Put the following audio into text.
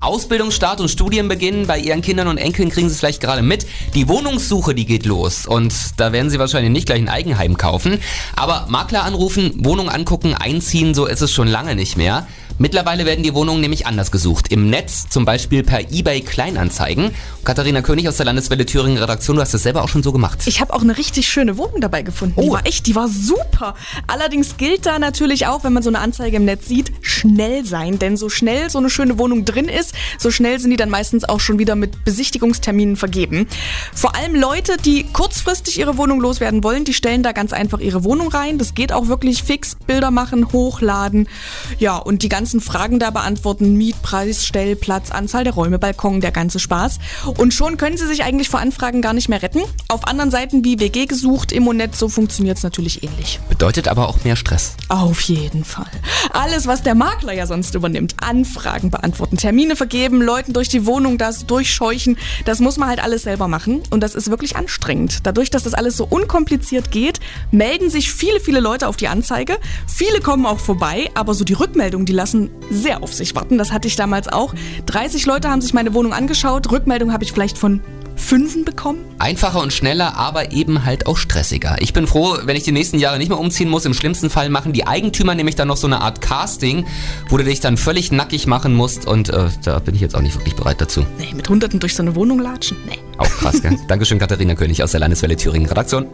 Ausbildungsstart und Studienbeginn bei Ihren Kindern und Enkeln kriegen Sie es vielleicht gerade mit. Die Wohnungssuche, die geht los und da werden Sie wahrscheinlich nicht gleich ein Eigenheim kaufen. Aber Makler anrufen, Wohnung angucken, einziehen, so ist es schon lange nicht mehr. Mittlerweile werden die Wohnungen nämlich anders gesucht. Im Netz, zum Beispiel per eBay Kleinanzeigen. Katharina König aus der Landeswelle Thüringen Redaktion, du hast das selber auch schon so gemacht. Ich habe auch eine richtig schöne Wohnung dabei gefunden. Oh. Die war echt, die war super. Allerdings gilt da natürlich auch, wenn man so eine Anzeige im Netz sieht, schnell sein. Denn so schnell so eine schöne Wohnung drin ist, so schnell sind die dann meistens auch schon wieder mit Besichtigungsterminen vergeben. Vor allem Leute, die kurzfristig ihre Wohnung loswerden wollen, die stellen da ganz einfach ihre Wohnung rein. Das geht auch wirklich fix. Bilder machen, hochladen. Ja, und die ganzen ganzen Fragen da beantworten. Mietpreis, Stellplatz, Anzahl der Räume, Balkon, der ganze Spaß. Und schon können Sie sich eigentlich vor Anfragen gar nicht mehr retten. Auf anderen Seiten wie WG gesucht, Immonet, so funktioniert es natürlich ähnlich. Bedeutet aber auch mehr Stress. Auf jeden Fall. Alles, was der Makler ja sonst übernimmt. Anfragen beantworten, Termine vergeben, Leuten durch die Wohnung das durchscheuchen. Das muss man halt alles selber machen. Und das ist wirklich anstrengend. Dadurch, dass das alles so unkompliziert geht, melden sich viele, viele Leute auf die Anzeige. Viele kommen auch vorbei, aber so die Rückmeldungen, die lassen lassen sehr auf sich warten. Das hatte ich damals auch. 30 Leute haben sich meine Wohnung angeschaut. Rückmeldung habe ich vielleicht von Fünfen bekommen? Einfacher und schneller, aber eben halt auch stressiger. Ich bin froh, wenn ich die nächsten Jahre nicht mehr umziehen muss. Im schlimmsten Fall machen die Eigentümer nämlich dann noch so eine Art Casting, wo du dich dann völlig nackig machen musst und äh, da bin ich jetzt auch nicht wirklich bereit dazu. Nee, mit Hunderten durch so eine Wohnung latschen? Nee. Auch krass, gell? Dankeschön, Katharina König aus der Landeswelle Thüringen Redaktion.